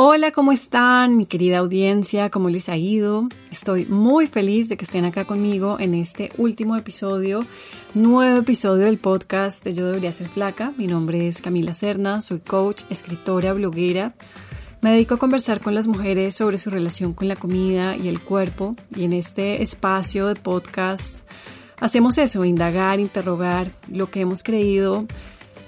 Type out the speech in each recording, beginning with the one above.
Hola, ¿cómo están mi querida audiencia? ¿Cómo les ha ido? Estoy muy feliz de que estén acá conmigo en este último episodio, nuevo episodio del podcast de Yo debería ser flaca. Mi nombre es Camila Serna, soy coach, escritora, bloguera. Me dedico a conversar con las mujeres sobre su relación con la comida y el cuerpo y en este espacio de podcast hacemos eso, indagar, interrogar lo que hemos creído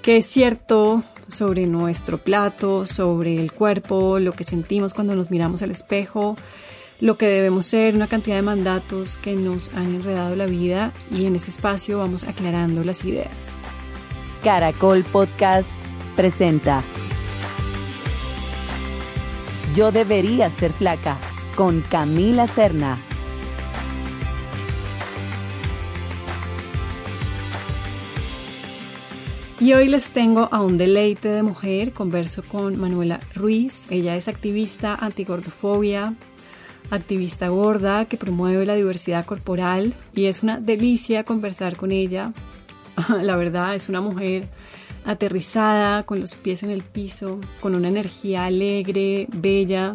que es cierto sobre nuestro plato, sobre el cuerpo, lo que sentimos cuando nos miramos al espejo, lo que debemos ser, una cantidad de mandatos que nos han enredado la vida y en este espacio vamos aclarando las ideas. Caracol Podcast presenta Yo debería ser flaca con Camila Serna. Y hoy les tengo a un deleite de mujer. Converso con Manuela Ruiz. Ella es activista antigordofobia, activista gorda que promueve la diversidad corporal y es una delicia conversar con ella. La verdad, es una mujer aterrizada, con los pies en el piso, con una energía alegre, bella,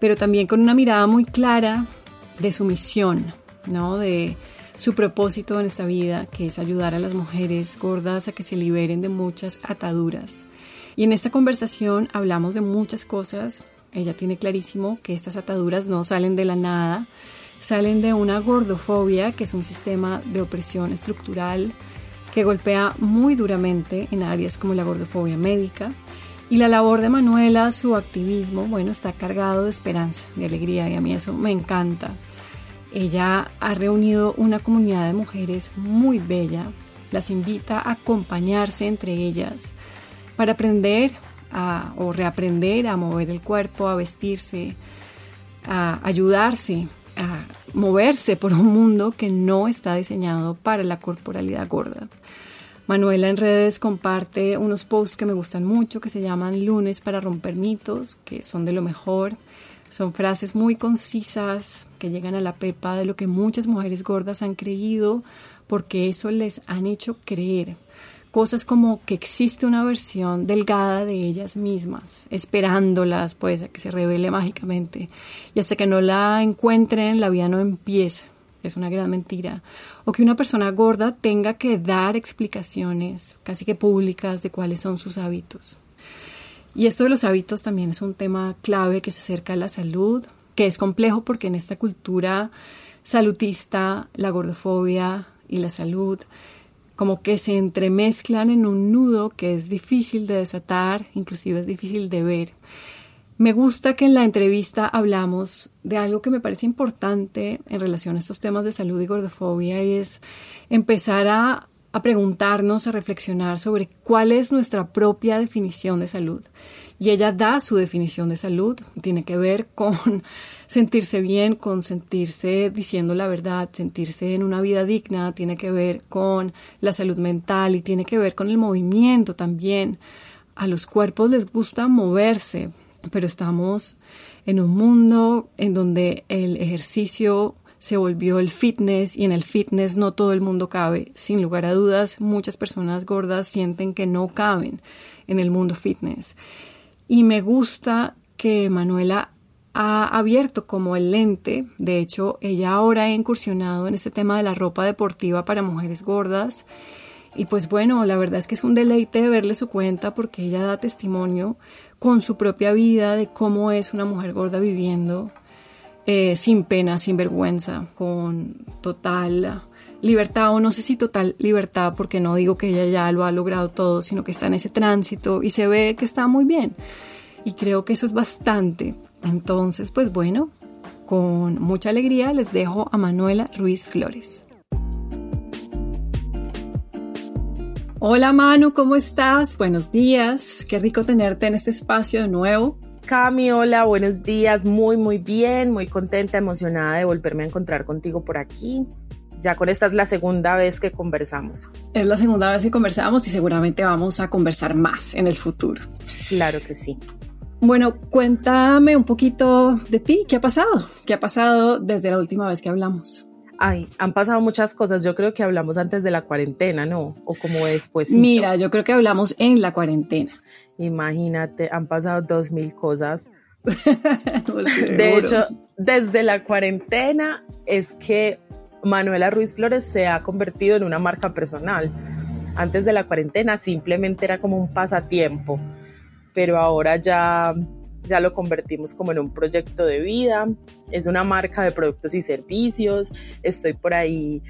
pero también con una mirada muy clara de su misión, ¿no? De su propósito en esta vida, que es ayudar a las mujeres gordas a que se liberen de muchas ataduras. Y en esta conversación hablamos de muchas cosas. Ella tiene clarísimo que estas ataduras no salen de la nada, salen de una gordofobia, que es un sistema de opresión estructural que golpea muy duramente en áreas como la gordofobia médica. Y la labor de Manuela, su activismo, bueno, está cargado de esperanza, de alegría, y a mí eso me encanta. Ella ha reunido una comunidad de mujeres muy bella, las invita a acompañarse entre ellas para aprender o reaprender a mover el cuerpo, a vestirse, a ayudarse, a moverse por un mundo que no está diseñado para la corporalidad gorda. Manuela en redes comparte unos posts que me gustan mucho que se llaman lunes para romper mitos, que son de lo mejor. Son frases muy concisas que llegan a la pepa de lo que muchas mujeres gordas han creído porque eso les han hecho creer. Cosas como que existe una versión delgada de ellas mismas, esperándolas pues a que se revele mágicamente. Y hasta que no la encuentren, la vida no empieza. Es una gran mentira. O que una persona gorda tenga que dar explicaciones casi que públicas de cuáles son sus hábitos. Y esto de los hábitos también es un tema clave que se acerca a la salud, que es complejo porque en esta cultura salutista, la gordofobia y la salud como que se entremezclan en un nudo que es difícil de desatar, inclusive es difícil de ver. Me gusta que en la entrevista hablamos de algo que me parece importante en relación a estos temas de salud y gordofobia y es empezar a a preguntarnos, a reflexionar sobre cuál es nuestra propia definición de salud. Y ella da su definición de salud, tiene que ver con sentirse bien, con sentirse diciendo la verdad, sentirse en una vida digna, tiene que ver con la salud mental y tiene que ver con el movimiento también. A los cuerpos les gusta moverse, pero estamos en un mundo en donde el ejercicio se volvió el fitness y en el fitness no todo el mundo cabe. Sin lugar a dudas, muchas personas gordas sienten que no caben en el mundo fitness. Y me gusta que Manuela ha abierto como el lente. De hecho, ella ahora ha incursionado en este tema de la ropa deportiva para mujeres gordas. Y pues bueno, la verdad es que es un deleite verle su cuenta porque ella da testimonio con su propia vida de cómo es una mujer gorda viviendo eh, sin pena, sin vergüenza, con total libertad, o no sé si total libertad, porque no digo que ella ya lo ha logrado todo, sino que está en ese tránsito y se ve que está muy bien. Y creo que eso es bastante. Entonces, pues bueno, con mucha alegría les dejo a Manuela Ruiz Flores. Hola Manu, ¿cómo estás? Buenos días, qué rico tenerte en este espacio de nuevo. Cami, hola, buenos días, muy, muy bien, muy contenta, emocionada de volverme a encontrar contigo por aquí. Ya con esta es la segunda vez que conversamos. Es la segunda vez que conversamos y seguramente vamos a conversar más en el futuro. Claro que sí. Bueno, cuéntame un poquito de ti, ¿qué ha pasado? ¿Qué ha pasado desde la última vez que hablamos? Ay, han pasado muchas cosas. Yo creo que hablamos antes de la cuarentena, ¿no? O como después. Mira, yo creo que hablamos en la cuarentena. Imagínate, han pasado dos mil cosas. de hecho, desde la cuarentena es que Manuela Ruiz Flores se ha convertido en una marca personal. Antes de la cuarentena simplemente era como un pasatiempo, pero ahora ya, ya lo convertimos como en un proyecto de vida. Es una marca de productos y servicios. Estoy por ahí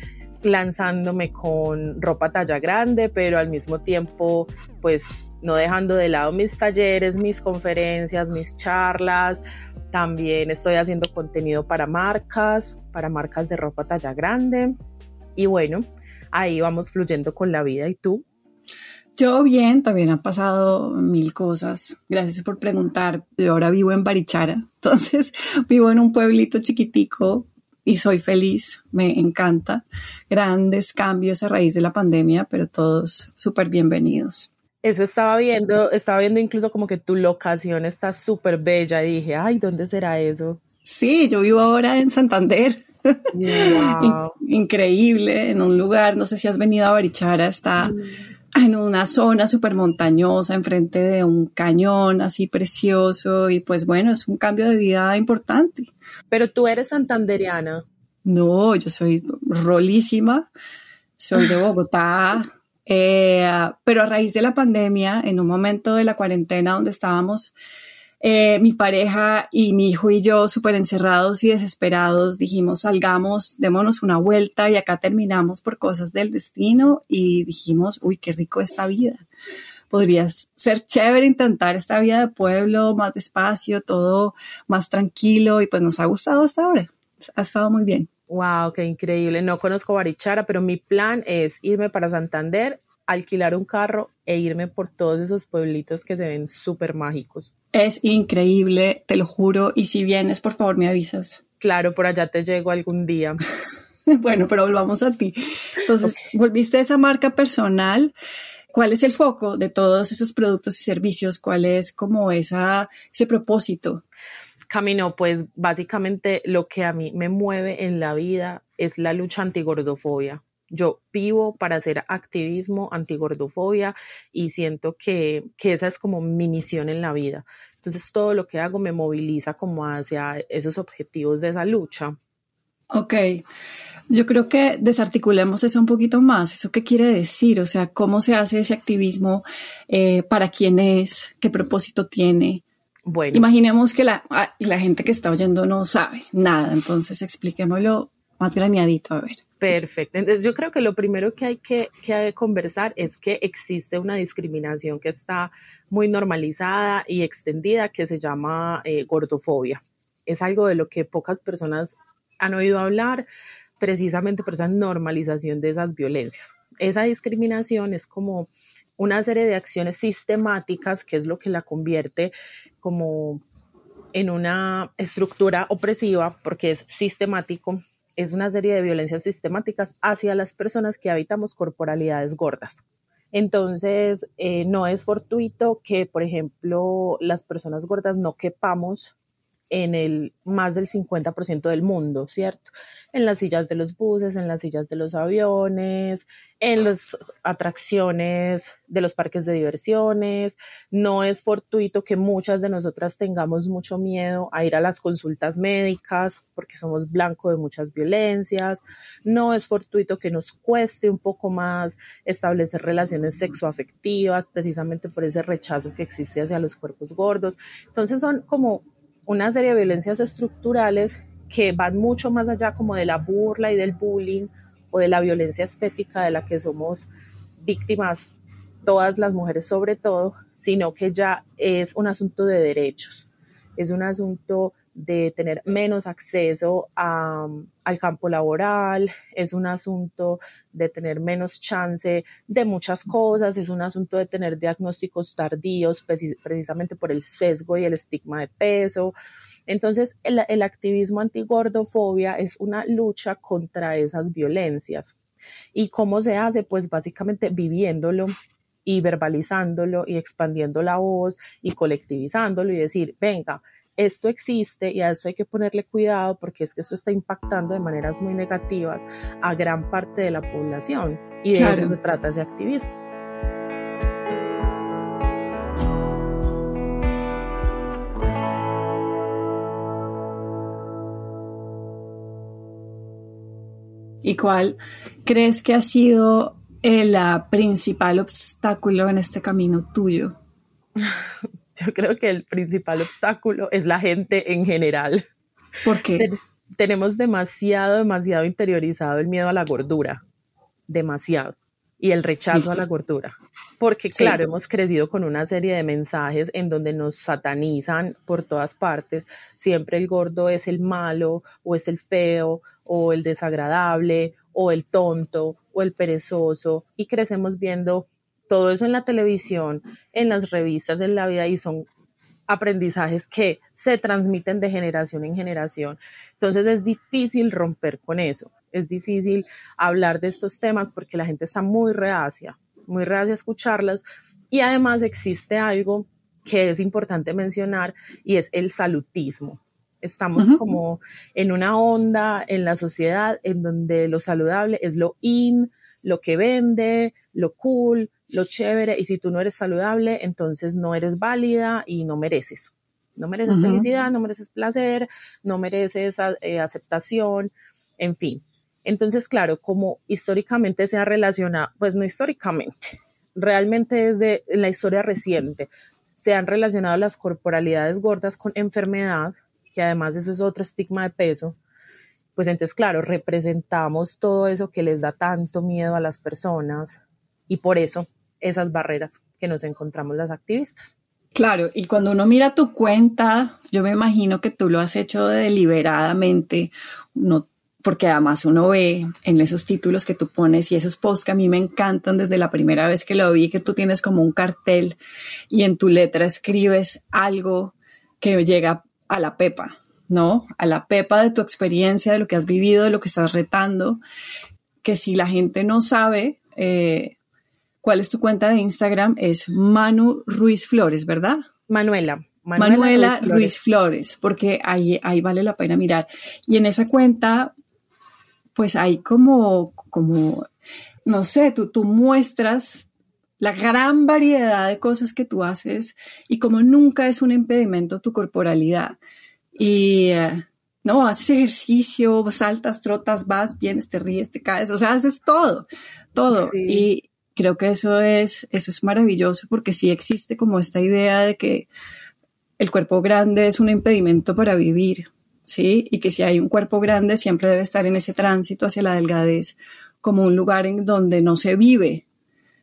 lanzándome con ropa talla grande, pero al mismo tiempo, pues no dejando de lado mis talleres, mis conferencias, mis charlas. También estoy haciendo contenido para marcas, para marcas de ropa talla grande. Y bueno, ahí vamos fluyendo con la vida. ¿Y tú? Yo bien, también han pasado mil cosas. Gracias por preguntar. Yo ahora vivo en Barichara, entonces vivo en un pueblito chiquitico y soy feliz, me encanta. Grandes cambios a raíz de la pandemia, pero todos súper bienvenidos. Eso estaba viendo, estaba viendo incluso como que tu locación está súper bella y dije, ay, ¿dónde será eso? Sí, yo vivo ahora en Santander. Increíble, en un lugar, no sé si has venido a Barichara, está mm. en una zona súper montañosa, enfrente de un cañón así precioso y pues bueno, es un cambio de vida importante. Pero tú eres santanderiana. No, yo soy rolísima, soy de Bogotá, eh, pero a raíz de la pandemia, en un momento de la cuarentena donde estábamos eh, mi pareja y mi hijo y yo súper encerrados y desesperados, dijimos, salgamos, démonos una vuelta y acá terminamos por cosas del destino y dijimos, uy, qué rico esta vida. Podría ser chévere intentar esta vida de pueblo más despacio, todo más tranquilo y pues nos ha gustado hasta ahora. Ha estado muy bien. Wow, qué increíble. No conozco Barichara, pero mi plan es irme para Santander, alquilar un carro e irme por todos esos pueblitos que se ven súper mágicos. Es increíble, te lo juro. Y si vienes, por favor, me avisas. Claro, por allá te llego algún día. bueno, pero volvamos a ti. Entonces, volviste a esa marca personal. ¿Cuál es el foco de todos esos productos y servicios? ¿Cuál es como esa, ese propósito? Camino, pues básicamente lo que a mí me mueve en la vida es la lucha antigordofobia. Yo vivo para hacer activismo antigordofobia y siento que, que esa es como mi misión en la vida. Entonces todo lo que hago me moviliza como hacia esos objetivos de esa lucha. Ok, yo creo que desarticulemos eso un poquito más. ¿Eso qué quiere decir? O sea, ¿cómo se hace ese activismo? Eh, ¿Para quién es? ¿Qué propósito tiene? Bueno. Imaginemos que la, ah, la gente que está oyendo no sabe nada, entonces expliquémoslo más graneadito, a ver. Perfecto. Entonces yo creo que lo primero que hay que, conversar es que existe una discriminación que está muy normalizada y extendida que se llama eh, gordofobia. Es algo de lo que pocas personas han oído hablar precisamente por esa normalización de esas violencias. Esa discriminación es como una serie de acciones sistemáticas que es lo que la convierte como en una estructura opresiva porque es sistemático, es una serie de violencias sistemáticas hacia las personas que habitamos corporalidades gordas. Entonces, eh, no es fortuito que, por ejemplo, las personas gordas no quepamos en el más del 50% del mundo, ¿cierto? En las sillas de los buses, en las sillas de los aviones, en las atracciones de los parques de diversiones. No es fortuito que muchas de nosotras tengamos mucho miedo a ir a las consultas médicas porque somos blanco de muchas violencias. No es fortuito que nos cueste un poco más establecer relaciones sexoafectivas precisamente por ese rechazo que existe hacia los cuerpos gordos. Entonces son como una serie de violencias estructurales que van mucho más allá como de la burla y del bullying o de la violencia estética de la que somos víctimas todas las mujeres sobre todo, sino que ya es un asunto de derechos, es un asunto de tener menos acceso al campo laboral, es un asunto de tener menos chance de muchas cosas, es un asunto de tener diagnósticos tardíos precisamente por el sesgo y el estigma de peso. Entonces, el, el activismo antigordofobia es una lucha contra esas violencias. ¿Y cómo se hace? Pues básicamente viviéndolo y verbalizándolo y expandiendo la voz y colectivizándolo y decir, venga, esto existe y a eso hay que ponerle cuidado porque es que eso está impactando de maneras muy negativas a gran parte de la población y de eso se trata ese activismo. ¿Y cuál crees que ha sido eh, el principal obstáculo en este camino tuyo? Yo creo que el principal obstáculo es la gente en general. ¿Por qué? tenemos demasiado, demasiado interiorizado el miedo a la gordura. Demasiado. Y el rechazo a la gordura. Porque, claro, hemos crecido con una serie de mensajes en donde nos satanizan por todas partes. Siempre el gordo es el malo, o es el feo, o el desagradable, o el tonto, o el perezoso. Y crecemos viendo todo eso en la televisión, en las revistas, en la vida, y son aprendizajes que se transmiten de generación en generación. Entonces es difícil romper con eso, es difícil hablar de estos temas porque la gente está muy reacia, muy reacia a escucharlos y además existe algo que es importante mencionar y es el salutismo. Estamos como en una onda en la sociedad en donde lo saludable es lo in, lo que vende, lo cool, lo chévere, y si tú no eres saludable, entonces no eres válida y no mereces. No mereces felicidad, no mereces placer, no mereces eh, aceptación, en fin. Entonces, claro, como históricamente se ha relacionado, pues no históricamente, realmente desde la historia reciente, se han relacionado las corporalidades gordas con enfermedad, que además eso es otro estigma de peso, pues entonces, claro, representamos todo eso que les da tanto miedo a las personas y por eso esas barreras que nos encontramos las activistas. Claro, y cuando uno mira tu cuenta, yo me imagino que tú lo has hecho deliberadamente, no, porque además uno ve en esos títulos que tú pones y esos posts que a mí me encantan desde la primera vez que lo vi, que tú tienes como un cartel y en tu letra escribes algo que llega a la pepa, ¿no? A la pepa de tu experiencia, de lo que has vivido, de lo que estás retando, que si la gente no sabe eh, cuál es tu cuenta de Instagram, es Manu Ruiz Flores, ¿verdad? Manuela. Manuela, Ruiz, Flores. porque ahí, ahí vale la pena mirar. Y en esa cuenta, pues hay como, como, no sé, tú, tú muestras la gran variedad de cosas que tú haces y como nunca es un impedimento tu corporalidad. Y eh, no, haces ejercicio, saltas, trotas, vas, vienes, te ríes, te caes, o sea, haces todo, todo. Y creo que eso es, eso es maravilloso porque sí existe como esta idea de que el cuerpo grande es un impedimento para vivir, ¿sí? Y que si hay un cuerpo grande siempre debe estar en ese tránsito hacia la delgadez como un lugar en donde no se vive,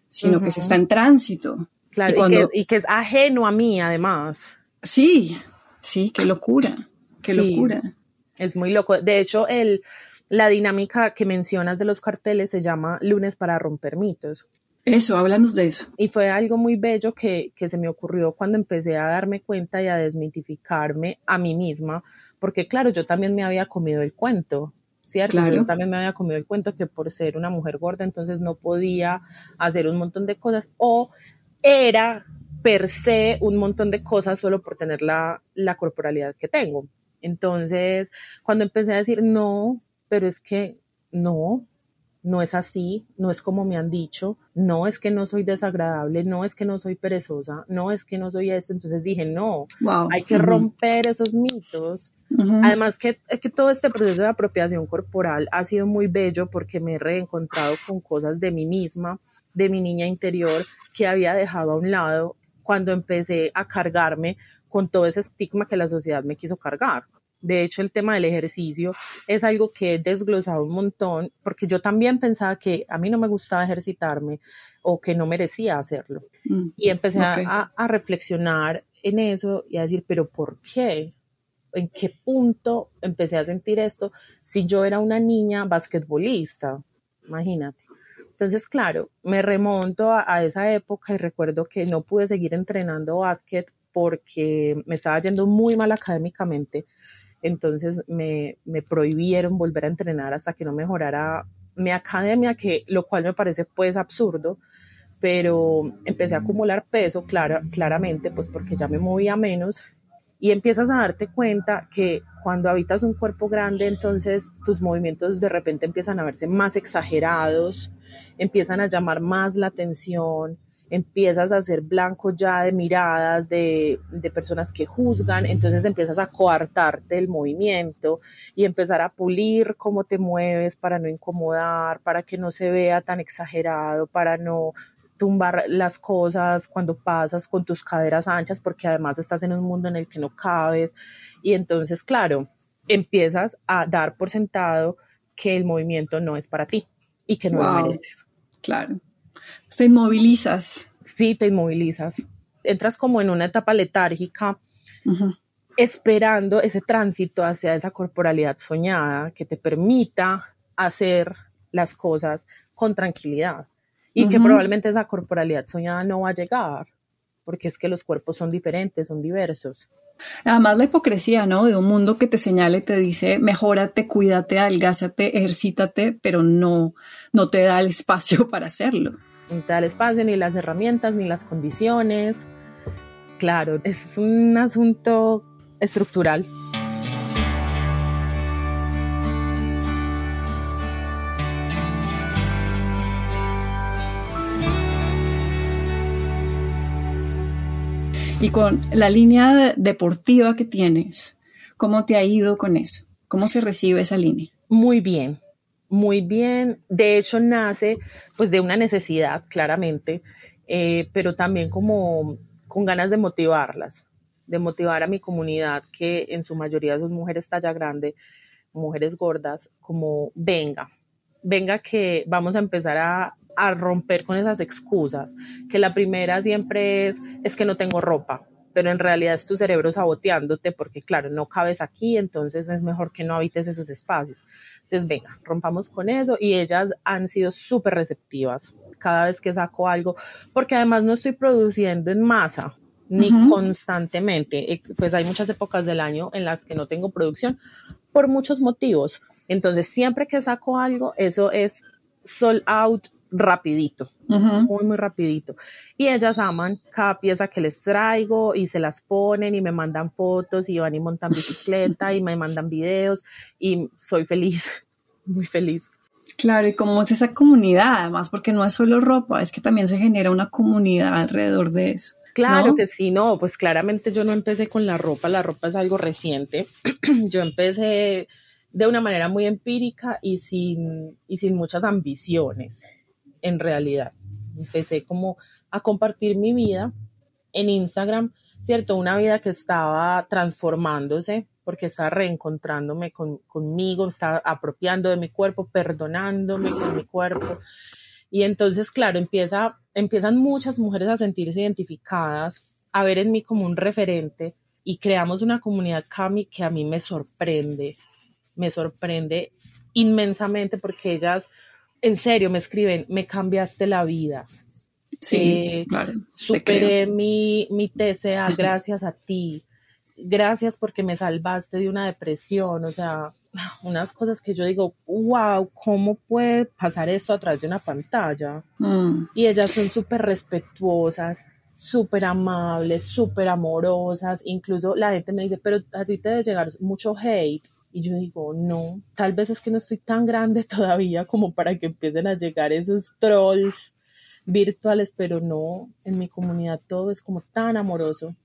sino que se está en tránsito. Claro, y, que, y que es ajeno a mí además. Sí, Sí, qué locura, qué locura. Es muy loco. De hecho, el, la dinámica que mencionas de los carteles se llama lunes para romper mitos. Eso, háblanos de eso. Y fue algo muy bello que, que, se me ocurrió cuando empecé a darme cuenta y a desmitificarme a mí misma, porque claro, yo también me había comido el cuento, ¿cierto? Claro. Yo también me había comido el cuento que por ser una mujer gorda entonces no podía hacer un montón de cosas o era per se un montón de cosas solo por tener la, la corporalidad que tengo. Entonces, cuando empecé a decir, no, pero es que no, no es así, no es como me han dicho, no es que no soy desagradable, no es que no soy perezosa, no es que no soy eso. Entonces dije, no, hay que romper esos mitos. Además que, que todo este proceso de apropiación corporal ha sido muy bello porque me he reencontrado con cosas de mí misma, de mi niña interior que había dejado a un lado cuando empecé a cargarme con todo ese estigma que la sociedad me quiso cargar. De hecho, el tema del ejercicio es algo que he desglosado un montón, porque yo también pensaba que a mí no me gustaba ejercitarme o que no merecía hacerlo. Mm, y empecé a, a, reflexionar en eso y a decir, pero ¿por qué? ¿En qué punto empecé a sentir esto si yo era una niña basquetbolista? Imagínate. Entonces, claro, me remonto a, esa época y recuerdo que no pude seguir entrenando básquet porque me estaba yendo muy mal académicamente. Entonces me, me prohibieron volver a entrenar hasta que no mejorara mi academia, que lo cual me parece pues absurdo, pero empecé a acumular peso, claro, claramente, pues porque ya me movía menos y empiezas a darte cuenta que cuando habitas un cuerpo grande, entonces tus movimientos de repente empiezan a verse más exagerados, empiezan a llamar más la atención, empiezas a ser blanco ya de miradas de, de, personas que juzgan, entonces empiezas a coartarte el movimiento y empezar a pulir cómo te mueves para no incomodar, para que no se vea tan exagerado, para no tumbar las cosas cuando pasas con tus caderas anchas, porque además estás en un mundo en el que no cabes. Y entonces, claro, empiezas a dar por sentado que el movimiento no es para ti y que no lo mereces. Claro. Te inmovilizas. Sí, te inmovilizas. Entras como en una etapa letárgica, esperando ese tránsito hacia esa corporalidad soñada que te permita hacer las cosas con tranquilidad y que probablemente esa corporalidad soñada no va a llegar, porque es que los cuerpos son diferentes, son diversos. Además la hipocresía, ¿no? De un mundo que te señala y te dice, mejórate, cuídate, adelgázate, ejercítate, pero no, no te da el espacio para hacerlo. No te da el espacio, ni las herramientas, ni las condiciones. Claro, es un asunto estructural. Y con la línea deportiva que tienes, ¿cómo te ha ido con eso? ¿Cómo se recibe esa línea? Muy bien, muy bien. De hecho, nace pues de una necesidad, claramente, eh, pero también como con ganas de motivarlas, de motivar a mi comunidad, que en su mayoría son mujeres talla grande, mujeres gordas, como venga, venga que vamos a empezar a a romper con esas excusas, que la primera siempre es, es que no tengo ropa, pero en realidad es tu cerebro saboteándote porque claro, no cabes aquí, entonces es mejor que no habites esos espacios. Entonces, venga, rompamos con eso y ellas han sido súper receptivas cada vez que saco algo, porque además no estoy produciendo en masa ni constantemente, eh, pues hay muchas épocas del año en las que no tengo producción por muchos motivos. Entonces, siempre que saco algo, eso es sold out rapidito, muy, muy rapidito. Y ellas aman cada pieza que les traigo y se las ponen y me mandan fotos y van y montan bicicleta y me mandan videos y soy feliz, muy feliz. Claro, y cómo es esa comunidad, además, porque no es solo ropa, es que también se genera una comunidad alrededor de eso. Claro que sí, no, pues claramente yo no empecé con la ropa, la ropa es algo reciente. yo empecé de una manera muy empírica y sin, y sin muchas ambiciones en realidad. Empecé como a compartir mi vida en Instagram, ¿cierto? Una vida que estaba transformándose porque estaba reencontrándome conmigo, estaba apropiando de mi cuerpo, perdonándome con mi cuerpo. Y entonces, claro, empieza, empiezan muchas mujeres a sentirse identificadas, a ver en mí como un referente y creamos una comunidad Cami que a mí me sorprende, me sorprende inmensamente porque ellas en serio me escriben, me cambiaste la vida. Sí, eh, claro. Superé mi, mi TCA gracias a ti. Gracias porque me salvaste de una depresión. O sea, unas cosas que yo digo, wow, ¿cómo puede pasar esto a través de una pantalla? Mm. Y ellas son súper respetuosas, súper amables, súper amorosas. Incluso la gente me dice, pero a ti te debe llegar mucho hate. Y yo digo, no, tal vez es que no estoy tan grande todavía como para que empiecen a llegar esos trolls virtuales, pero no, en mi comunidad todo es como tan amoroso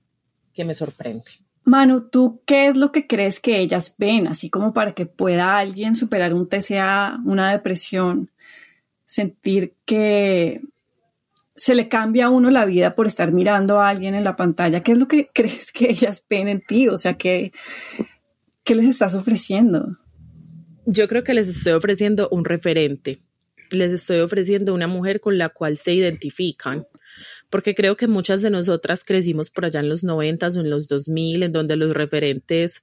que me sorprende. Manu, ¿tú qué es lo que crees que ellas ven, así como para que pueda alguien superar un TCA, una depresión, sentir que se le cambia a uno la vida por estar mirando a alguien en la pantalla? ¿Qué es lo que crees que ellas ven en ti? O sea, que ¿Qué les estás ofreciendo? Yo creo que les estoy ofreciendo un referente. Les estoy ofreciendo una mujer con la cual se identifican. Porque creo que muchas de nosotras crecimos por allá en los 90 o en los 2000, en donde los referentes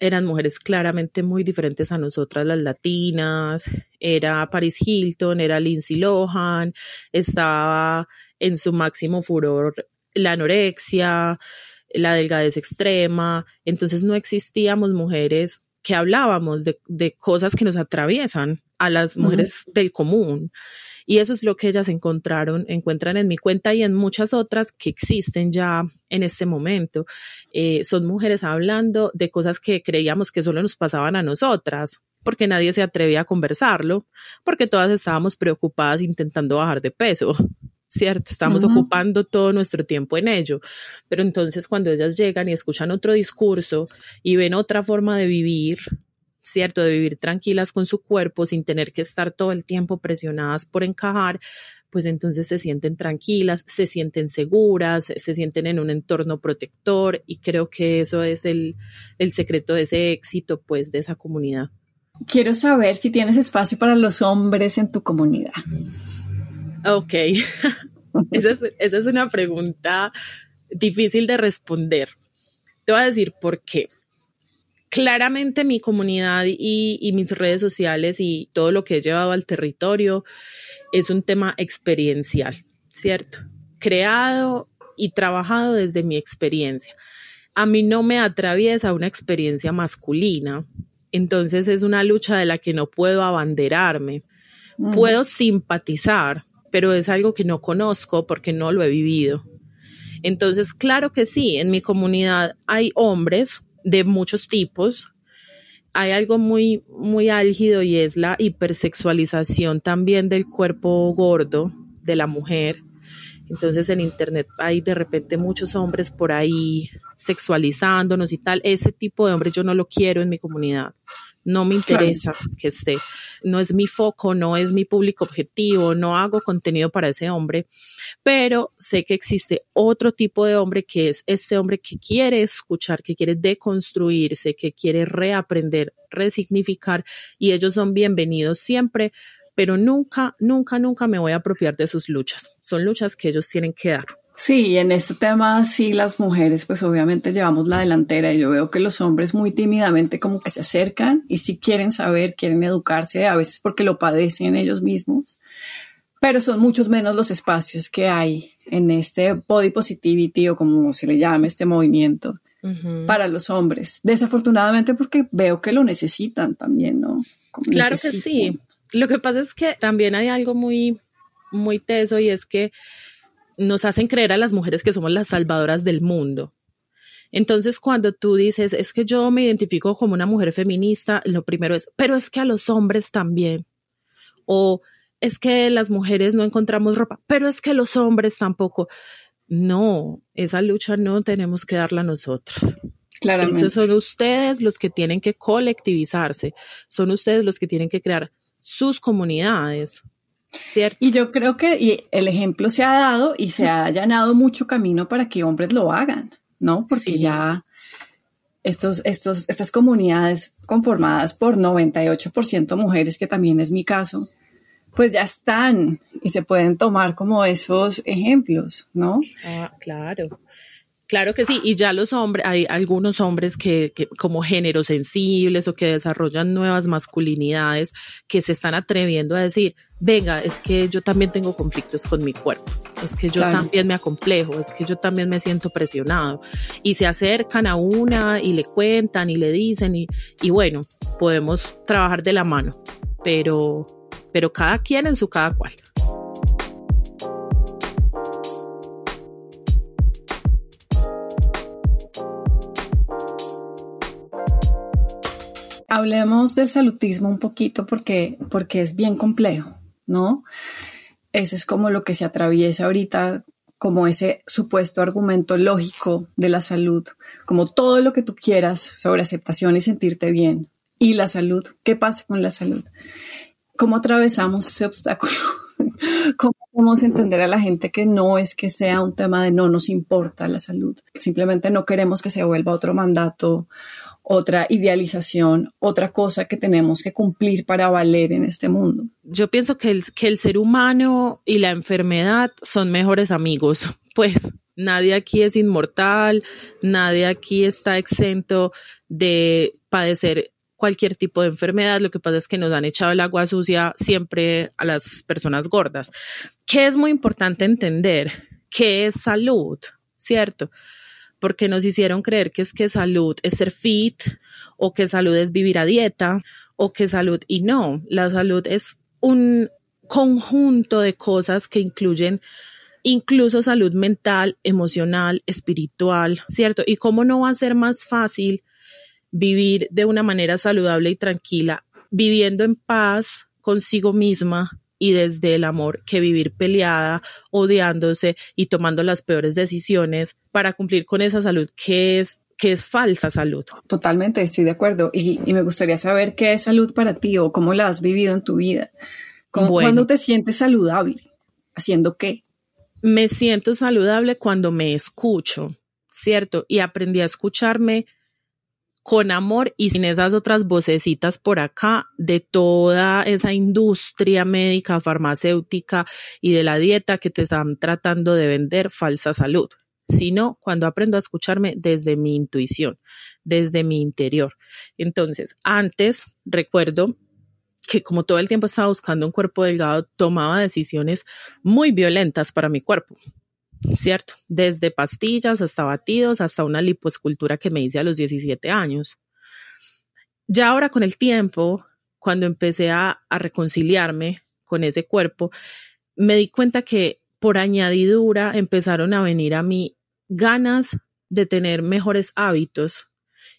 eran mujeres claramente muy diferentes a nosotras, las latinas. Era Paris Hilton, era Lindsay Lohan, estaba en su máximo furor la anorexia, la delgadez extrema, entonces no existíamos mujeres que hablábamos de, cosas que nos atraviesan a las mujeres del común. Y eso es lo que ellas encontraron, encuentran en mi cuenta y en muchas otras que existen ya en este momento. Eh, son mujeres hablando de cosas que creíamos que solo nos pasaban a nosotras, porque nadie se atrevía a conversarlo, porque todas estábamos preocupadas intentando bajar de peso ¿cierto? Estamos ocupando todo nuestro tiempo en ello. Pero entonces cuando ellas llegan y escuchan otro discurso y ven otra forma de vivir, ¿cierto? De vivir tranquilas con su cuerpo sin tener que estar todo el tiempo presionadas por encajar, pues entonces se sienten tranquilas, se sienten seguras, se sienten en un entorno protector y creo que eso es el, el secreto de ese éxito, pues, de esa comunidad. Quiero saber si tienes espacio para los hombres en tu comunidad. Ok, esa, es, una pregunta difícil de responder. Te voy a decir por qué. Claramente mi comunidad y, y, mis redes sociales y todo lo que he llevado al territorio es un tema experiencial, ¿cierto? Creado y trabajado desde mi experiencia. A mí no me atraviesa una experiencia masculina, entonces es una lucha de la que no puedo abanderarme. Puedo simpatizar, pero es algo que no conozco porque no lo he vivido. Entonces, claro que sí, en mi comunidad hay hombres de muchos tipos. Hay algo muy, muy álgido y es la hipersexualización también del cuerpo gordo de la mujer. Entonces en internet hay de repente muchos hombres por ahí sexualizándonos y tal. Ese tipo de hombre yo no lo quiero en mi comunidad no me interesa que esté, no es mi foco, no es mi público objetivo, no hago contenido para ese hombre, pero sé que existe otro tipo de hombre que es este hombre que quiere escuchar, que quiere deconstruirse, que quiere reaprender, resignificar y ellos son bienvenidos siempre pero nunca, nunca, nunca me voy a apropiar de sus luchas. Son luchas que ellos tienen que dar. Sí, en este tema sí las mujeres pues obviamente llevamos la delantera y yo veo que los hombres muy tímidamente como que se acercan y sí quieren saber, quieren educarse, a veces porque lo padecen ellos mismos, pero son muchos menos los espacios que hay en este body positivity o como se le llame este movimiento para los hombres. Desafortunadamente porque veo que lo necesitan también, ¿no? claro que sí. Lo que pasa es que también hay algo muy, muy teso y es que nos hacen creer a las mujeres que somos las salvadoras del mundo. Entonces, cuando tú dices, es que yo me identifico como una mujer feminista, lo primero es, pero es que a los hombres también. O es que las mujeres no encontramos ropa, pero es que los hombres tampoco. No, esa lucha no tenemos que darla nosotras. Claramente. Esos son ustedes los que tienen que colectivizarse, son ustedes los que tienen que crear sus comunidades. Y yo creo que el ejemplo se ha dado y se ha allanado mucho camino para que hombres lo hagan, ¿no? Porque ya estos, estos, estas comunidades conformadas por 98% mujeres, que también es mi caso, pues ya están y se pueden tomar como esos ejemplos, ¿no? Ah, claro. Claro que sí, y ya los hombres, hay algunos hombres que, como géneros sensibles o que desarrollan nuevas masculinidades que se están atreviendo a decir, venga, es que yo también tengo conflictos con mi cuerpo, es que yo también me acomplejo, es que yo también me siento presionado. Y se acercan a una y le cuentan y le dicen y, y bueno, podemos trabajar de la mano, pero, pero cada quien en su cada cual. Hablemos del salutismo un poquito porque, porque es bien complejo. ¿no? Ese es como lo que se atraviesa ahorita como ese supuesto argumento lógico de la salud, como todo lo que tú quieras sobre aceptación y sentirte bien. Y la salud, ¿qué pasa con la salud? ¿Cómo atravesamos ese obstáculo? ¿Cómo podemos entender a la gente que no es que sea un tema de no nos importa la salud? Simplemente no queremos que se vuelva otro mandato otra idealización, otra cosa que tenemos que cumplir para valer en este mundo. Yo pienso que el, que el ser humano y la enfermedad son mejores amigos, pues nadie aquí es inmortal, nadie aquí está exento de padecer cualquier tipo de enfermedad, lo que pasa es que nos han echado el agua sucia siempre a las personas gordas. ¿Qué es muy importante entender? ¿Qué es salud? ¿Cierto? Porque nos hicieron creer que es que salud es ser fit o que salud es vivir a dieta o que salud y no, la salud es un conjunto de cosas que incluyen incluso salud mental, emocional, espiritual, ¿cierto? Y cómo no va a ser más fácil vivir de una manera saludable y tranquila, viviendo en paz consigo misma, y desde el amor que vivir peleada, odiándose y tomando las peores decisiones para cumplir con esa salud que es que es falsa salud. Totalmente, estoy de acuerdo. Y, me gustaría saber qué es salud para ti o cómo la has vivido en tu vida. ¿Cuándo te sientes saludable? ¿Haciendo qué? Me siento saludable cuando me escucho, ¿cierto? Y aprendí a escucharme con amor y sin esas otras vocecitas por acá de toda esa industria médica, farmacéutica y de la dieta que te están tratando de vender falsa salud, sino cuando aprendo a escucharme desde mi intuición, desde mi interior. Entonces, antes recuerdo que como todo el tiempo estaba buscando un cuerpo delgado, tomaba decisiones muy violentas para mi cuerpo. ¿Cierto? Desde pastillas hasta batidos, hasta una lipoescultura que me hice a los 17 años. Ya ahora con el tiempo, cuando empecé a, a reconciliarme con ese cuerpo, me di cuenta que por añadidura empezaron a venir a mí ganas de tener mejores hábitos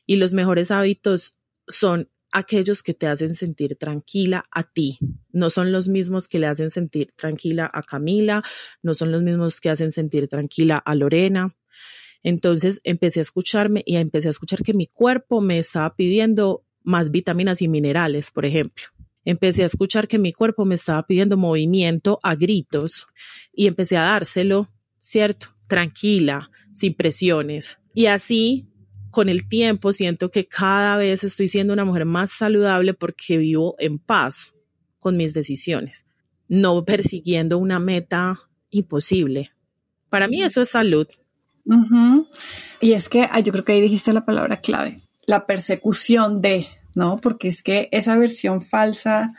y los mejores hábitos son aquellos que te hacen sentir tranquila a ti. No son los mismos que le hacen sentir tranquila a Camila, no son los mismos que hacen sentir tranquila a Lorena. Entonces empecé a escucharme y empecé a escuchar que mi cuerpo me estaba pidiendo más vitaminas y minerales, por ejemplo. Empecé a escuchar que mi cuerpo me estaba pidiendo movimiento a gritos y empecé a dárselo, ¿cierto? Tranquila, sin presiones. Y así con el tiempo siento que cada vez estoy siendo una mujer más saludable porque vivo en paz con mis decisiones, no persiguiendo una meta imposible. Para mí eso es salud. Y es que yo creo que ahí dijiste la palabra clave, la persecución de, ¿no? Porque es que esa versión falsa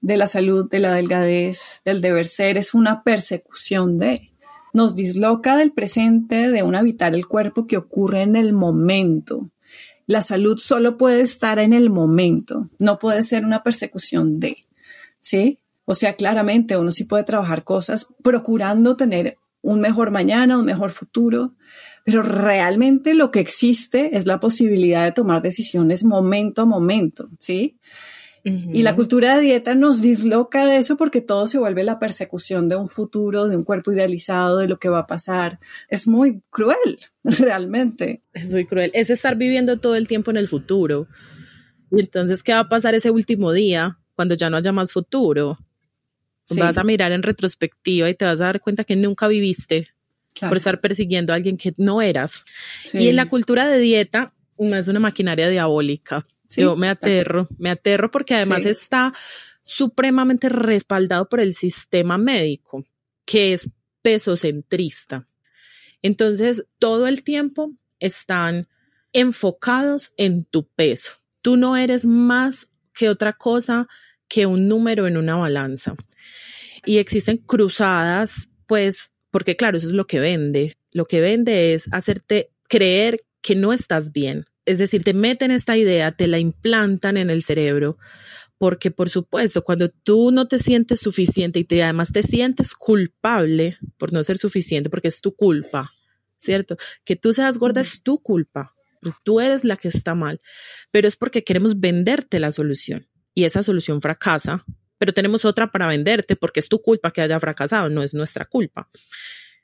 de la salud, de la delgadez, del deber ser, es una persecución de nos disloca del presente de un habitar el cuerpo que ocurre en el momento. La salud solo puede estar en el momento, no puede ser una persecución de, ¿sí? O sea, claramente uno sí puede trabajar cosas procurando tener un mejor mañana, un mejor futuro, pero realmente lo que existe es la posibilidad de tomar decisiones momento a momento, ¿sí? Y la cultura de dieta nos disloca de eso porque todo se vuelve la persecución de un futuro, de un cuerpo idealizado, de lo que va a pasar. Es muy cruel, realmente. Es muy cruel. Es estar viviendo todo el tiempo en el futuro. Y entonces, ¿qué va a pasar ese último día cuando ya no haya más futuro? Vas a mirar en retrospectiva y te vas a dar cuenta que nunca viviste por estar persiguiendo a alguien que no eras. Y en la cultura de dieta es una maquinaria diabólica yo me aterro, me aterro porque además está supremamente respaldado por el sistema médico, que es pesocentrista. Entonces, todo el tiempo están enfocados en tu peso. Tú no eres más que otra cosa que un número en una balanza. Y existen cruzadas, pues, porque claro, eso es lo que vende. Lo que vende es hacerte creer que no estás bien, es decir, te meten esta idea, te la implantan en el cerebro, porque por supuesto, cuando tú no te sientes suficiente y te, además te sientes culpable por no ser suficiente, porque es tu culpa, ¿cierto? Que tú seas gorda es tu culpa, tú eres la que está mal, pero es porque queremos venderte la solución y esa solución fracasa, pero tenemos otra para venderte porque es tu culpa que haya fracasado, no es nuestra culpa.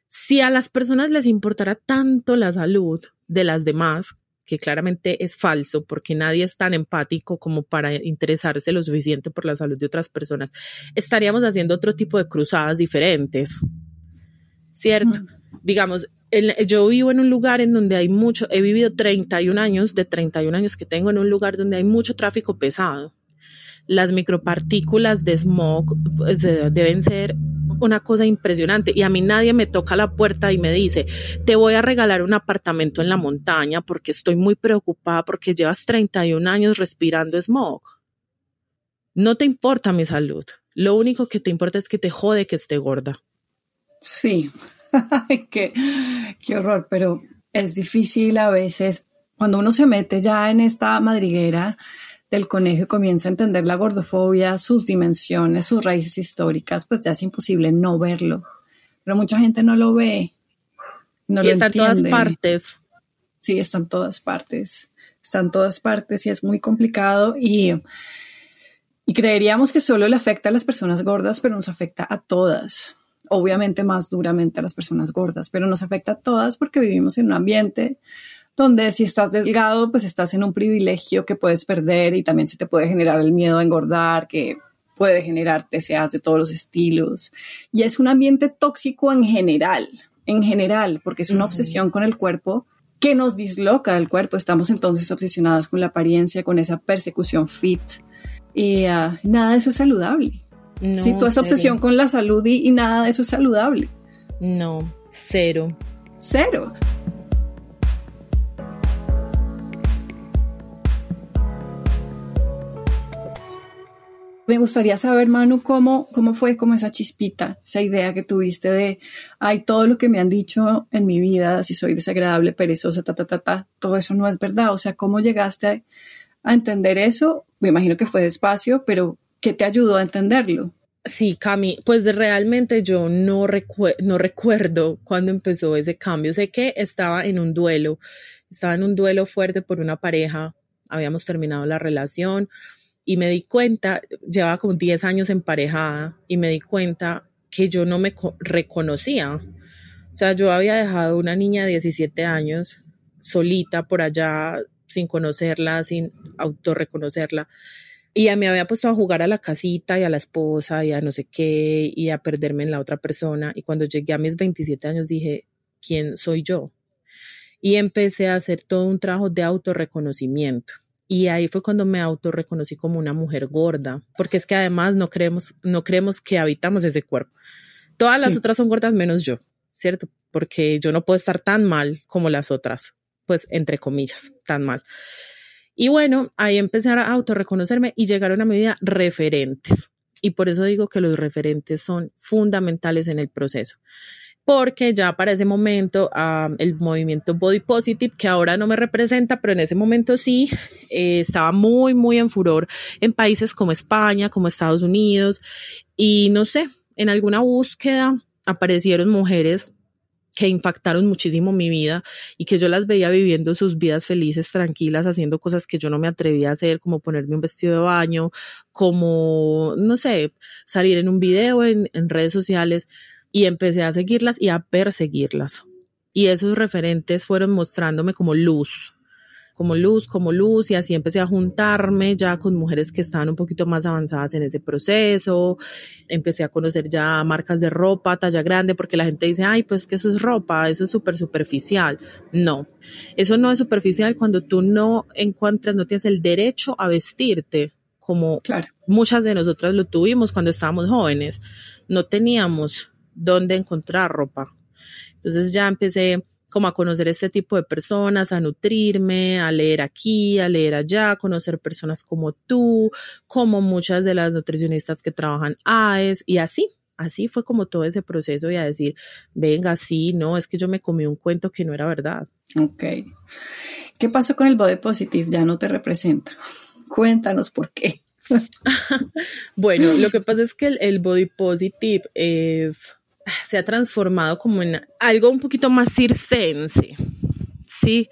Si a las personas les importara tanto la salud de las demás, que claramente es falso porque nadie es tan empático como para interesarse lo suficiente por la salud de otras personas, estaríamos haciendo otro tipo de cruzadas diferentes. ¿Cierto? Digamos, yo vivo en un lugar en donde hay mucho, he vivido 31 años, de 31 años que tengo en un lugar donde hay mucho tráfico pesado. Las micropartículas de smog pues, eh, deben ser una cosa impresionante y a mí nadie me toca la puerta y me dice, te voy a regalar un apartamento en la montaña porque estoy muy preocupada porque llevas 31 años respirando smog. No te importa mi salud. Lo único que te importa es que te jode que esté gorda. Sí, qué, qué horror, pero es difícil a veces cuando uno se mete ya en esta madriguera del conejo y comienza a entender la gordofobia, sus dimensiones, sus raíces históricas, pues ya es imposible no verlo. Pero mucha gente no lo ve. No y está en todas partes. Sí, están todas partes. Están todas partes y es muy complicado. Y Y creeríamos que solo le afecta a las personas gordas, pero nos afecta a todas. Obviamente más duramente a las personas gordas, pero nos afecta a todas porque vivimos en un ambiente donde si estás delgado, pues estás en un privilegio que puedes perder y también se te puede generar el miedo a engordar, que puede generar deseas de todos los estilos. Y es un ambiente tóxico en general, en general, porque es una obsesión con el cuerpo que nos disloca del cuerpo. Estamos entonces obsesionadas con la apariencia, con esa persecución fit. Y ah, nada de eso es saludable. No, sí, toda esa obsesión con la salud y nada de eso es saludable. No, cero. Cero. Me gustaría saber, Manu, cómo, cómo fue como esa chispita, esa idea que tuviste de, ay, todo lo que me han dicho en mi vida, si soy desagradable, perezosa, ta, ta, ta, ta, todo eso no es verdad. O sea, ¿cómo llegaste a, entender eso? Me imagino que fue despacio, pero ¿qué te ayudó a entenderlo? Sí, Cami, pues realmente yo no, no recuerdo cuándo empezó ese cambio. Sé que estaba en un duelo, estaba en un duelo fuerte por una pareja, habíamos terminado la relación, y me di cuenta, llevaba como 10 años emparejada y me di cuenta que yo no me reconocía. O sea, yo había dejado una niña de 17 años solita por allá, sin conocerla, sin autorreconocerla. Y me había puesto a jugar a la casita y a la esposa y a no sé qué y a perderme en la otra persona. Y cuando llegué a mis 27 años dije, ¿quién soy yo? Y empecé a hacer todo un trabajo de autorreconocimiento y ahí fue cuando me autorreconocí como una mujer gorda, porque es que además no creemos, no creemos que habitamos ese cuerpo. Todas las otras son gordas menos yo, ¿cierto? Porque yo no puedo estar tan mal como las otras, pues entre comillas, tan mal. Y bueno, ahí empecé a autorreconocerme y llegaron a mi vida referentes. Y por eso digo que los referentes son fundamentales en el proceso porque ya para ese momento el movimiento Body Positive, que ahora no me representa, pero en ese momento sí, eh, estaba muy, muy en furor en países como España, como Estados Unidos, y no sé, en alguna búsqueda aparecieron mujeres que impactaron muchísimo mi vida y que yo las veía viviendo sus vidas felices, tranquilas, haciendo cosas que yo no me atrevía a hacer, como ponerme un vestido de baño, como, no sé, salir en un video en, en redes sociales y empecé a seguirlas y a perseguirlas. Y esos referentes fueron mostrándome como luz, como luz, como luz, y así empecé a juntarme ya con mujeres que estaban un poquito más avanzadas en ese proceso. Empecé a conocer ya marcas de ropa, talla grande, porque la gente dice, ay, pues que eso es ropa, eso es súper superficial. No, eso no es superficial cuando tú no encuentras, no tienes el derecho a vestirte como muchas de nosotras lo tuvimos cuando estábamos jóvenes. No teníamos dónde encontrar ropa. Entonces ya empecé como a conocer este tipo de personas, a nutrirme, a leer aquí, a leer allá, a conocer personas como tú, como muchas de las nutricionistas que trabajan AES y así. Así fue como todo ese proceso y a decir, venga, sí, no, es que yo me comí un cuento que no era verdad. Ok. ¿Qué pasó con el body positive? Ya no te representa. Cuéntanos por qué. bueno, lo que pasa es que el body positive es se ha transformado como en algo un poquito más circense, ¿sí?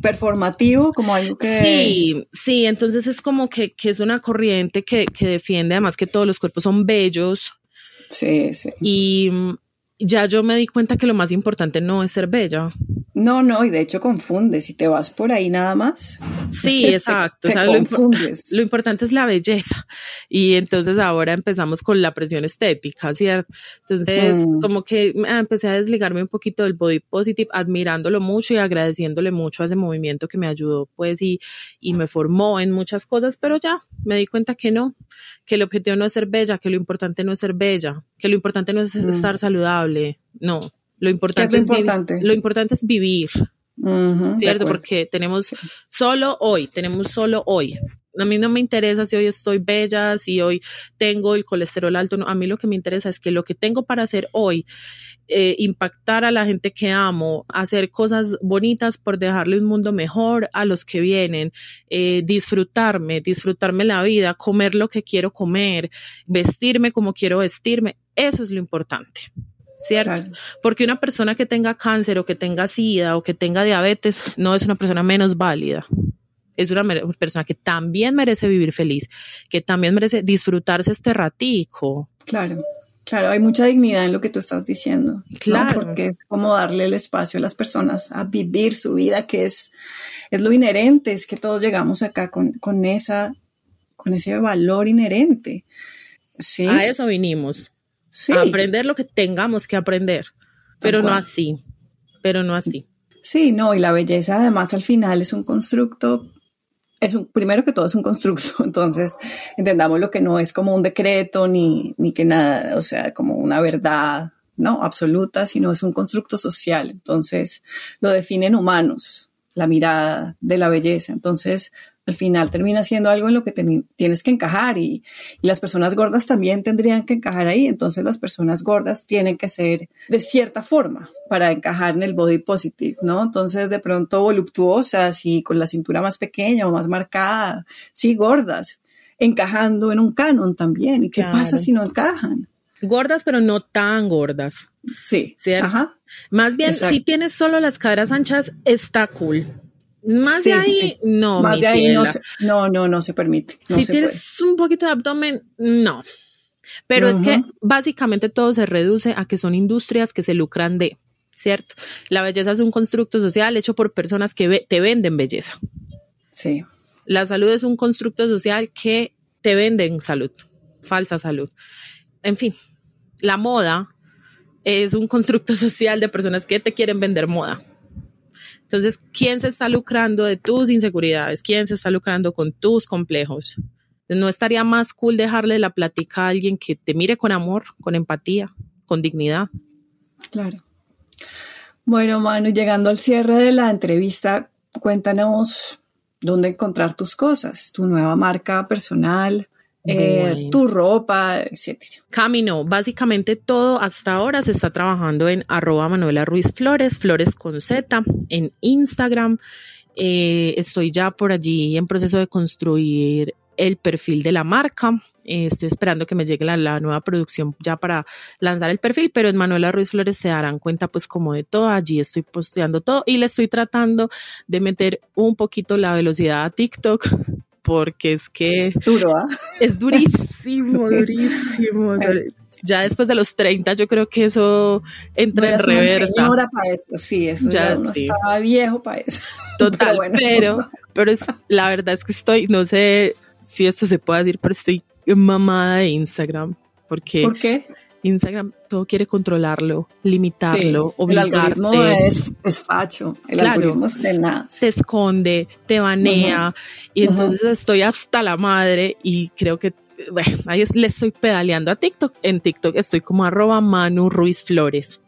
Performativo, como algo que... Sí, sí, entonces es como que, es una corriente que, que, defiende además que todos los cuerpos son bellos. Sí, sí. Y ya yo me di cuenta que lo más importante no es ser bella. No, no, y de hecho confunde. Si te vas por ahí nada más. Sí, exacto. lo, lo, importante es la belleza. Y entonces ahora empezamos con la presión estética, ¿cierto? Entonces, mm. como que empecé a desligarme un poquito del body positive, admirándolo mucho y agradeciéndole mucho a ese movimiento que me ayudó, pues, y, y me formó en muchas cosas, pero ya me di cuenta que no, que el objetivo no es ser bella, que lo importante no es ser bella, que lo importante no es mm. estar saludable, no. Lo importante, es, lo importante es vivir, ¿cierto? Porque tenemos solo hoy, tenemos solo hoy. A mí no me interesa si hoy estoy bella, si hoy tengo el colesterol alto, no. a mí lo que me interesa es que lo que tengo para hacer hoy, eh, impactar a la gente que amo, hacer cosas bonitas por dejarle un mundo mejor a los que vienen, eh, disfrutarme, disfrutarme la vida, comer lo que quiero comer, vestirme como quiero vestirme, eso es lo importante. ¿cierto? Porque una persona que tenga cáncer o que tenga sida o que tenga diabetes no es una persona menos válida. es una persona que también merece vivir feliz, que también merece disfrutarse este ratico. Claro. Claro, hay mucha dignidad en lo que tú estás diciendo. Claro. Porque es como darle el espacio a las personas a vivir su vida, que es, es lo inherente, es que todos llegamos acá con, con, esa, con ese valor inherente. ¿Sí? A eso vinimos. Sí. A aprender lo que tengamos que aprender, pero no así, pero no así. Sí, no, y la belleza además al final es un constructo es un, primero que todo es un constructo, entonces entendamos lo que no es como un decreto ni, ni que nada, o sea, como una verdad, no, absoluta, sino es un constructo social, entonces lo definen humanos, la mirada de la belleza, entonces al final termina siendo algo en lo que tienes que encajar y, las personas gordas también tendrían que encajar ahí. Entonces las personas gordas tienen que ser de cierta forma para encajar en el body positive, ¿no? Entonces de pronto voluptuosas y con la cintura más pequeña o más marcada, sí, gordas, encajando en un canon también. ¿Y qué pasa si no encajan? Gordas, pero no tan gordas. Sí. ¿Cierto? Más bien, si tienes solo las caderas anchas, está cool. Más de ahí, no. Más de ahí no, no, no, no se permite. si tienes un poquito de abdomen, no. Pero es que básicamente todo se reduce a que son industrias que se lucran de, ¿cierto? La belleza es un constructo social hecho por personas que te venden belleza. Sí. La salud es un constructo social que te venden salud, falsa salud. En fin, la moda es un constructo social de personas que te quieren vender moda. Entonces, ¿quién se está lucrando de tus inseguridades? ¿Quién se está lucrando con tus complejos? ¿No estaría más cool dejarle la plática a alguien que te mire con amor, con empatía, con dignidad? Claro. Bueno, Manu, llegando al cierre de la entrevista, cuéntanos dónde encontrar tus cosas, tu nueva marca personal, eh, tu ropa, etc. Camino, básicamente todo hasta ahora se está trabajando en arroba Manuela Ruiz Flores, Flores con Z, en Instagram. Eh, estoy ya por allí en proceso de construir el perfil de la marca. Eh, estoy esperando que me llegue la, la, nueva producción ya para lanzar el perfil, pero en Manuela Ruiz Flores se darán cuenta pues como de todo. Allí estoy posteando todo y le estoy tratando de meter un poquito la velocidad a TikTok porque es que Duro, ¿ah? es durísimo, durísimo. ya después de los 30 yo creo que eso entra en reversa. Señora para eso, sí, eso ya, estaba viejo para eso. Total, pero, pero, es, la verdad es que estoy, no sé si esto se puede decir, pero estoy mamada de Instagram. Porque ¿Por qué? Instagram todo quiere controlarlo, limitarlo, sí, obligarte. El algoritmo es, es facho, el algoritmo es de nada. Se esconde, te banea y entonces estoy hasta la madre y creo que bueno, ahí le estoy pedaleando a TikTok. En TikTok estoy como arroba Manu Ruiz Flores.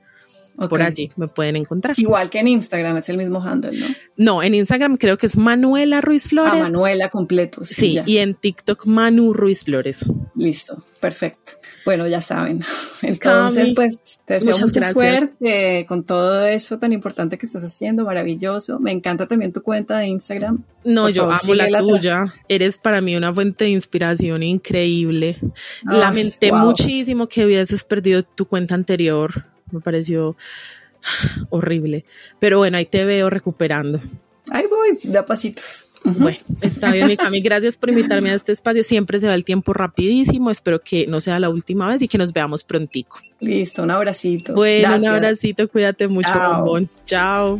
Por allí me pueden encontrar. Igual que en Instagram, es el mismo handle, ¿no? No, en Instagram creo que es Manuela Ruiz Flores. Ah, Manuela completo. Sí, y en TikTok Manu Ruiz Flores. Listo, perfecto. Bueno, ya saben. Entonces, pues te deseo mucha suerte con todo eso tan importante que estás haciendo, maravilloso. Me encanta también tu cuenta de Instagram. No, yo amo la tuya. Eres para mí una fuente de inspiración increíble. Lamenté muchísimo que hubieses perdido tu cuenta anterior me pareció horrible. Pero bueno, ahí te veo recuperando. Ahí voy, da pasitos. Bueno, está bien, mi Cami. Gracias por invitarme a este espacio. Siempre se va el tiempo rapidísimo. Espero que no sea la última vez y que nos veamos prontico. Listo, un abracito. Bueno, un abracito. Cuídate mucho, bombón. Chao.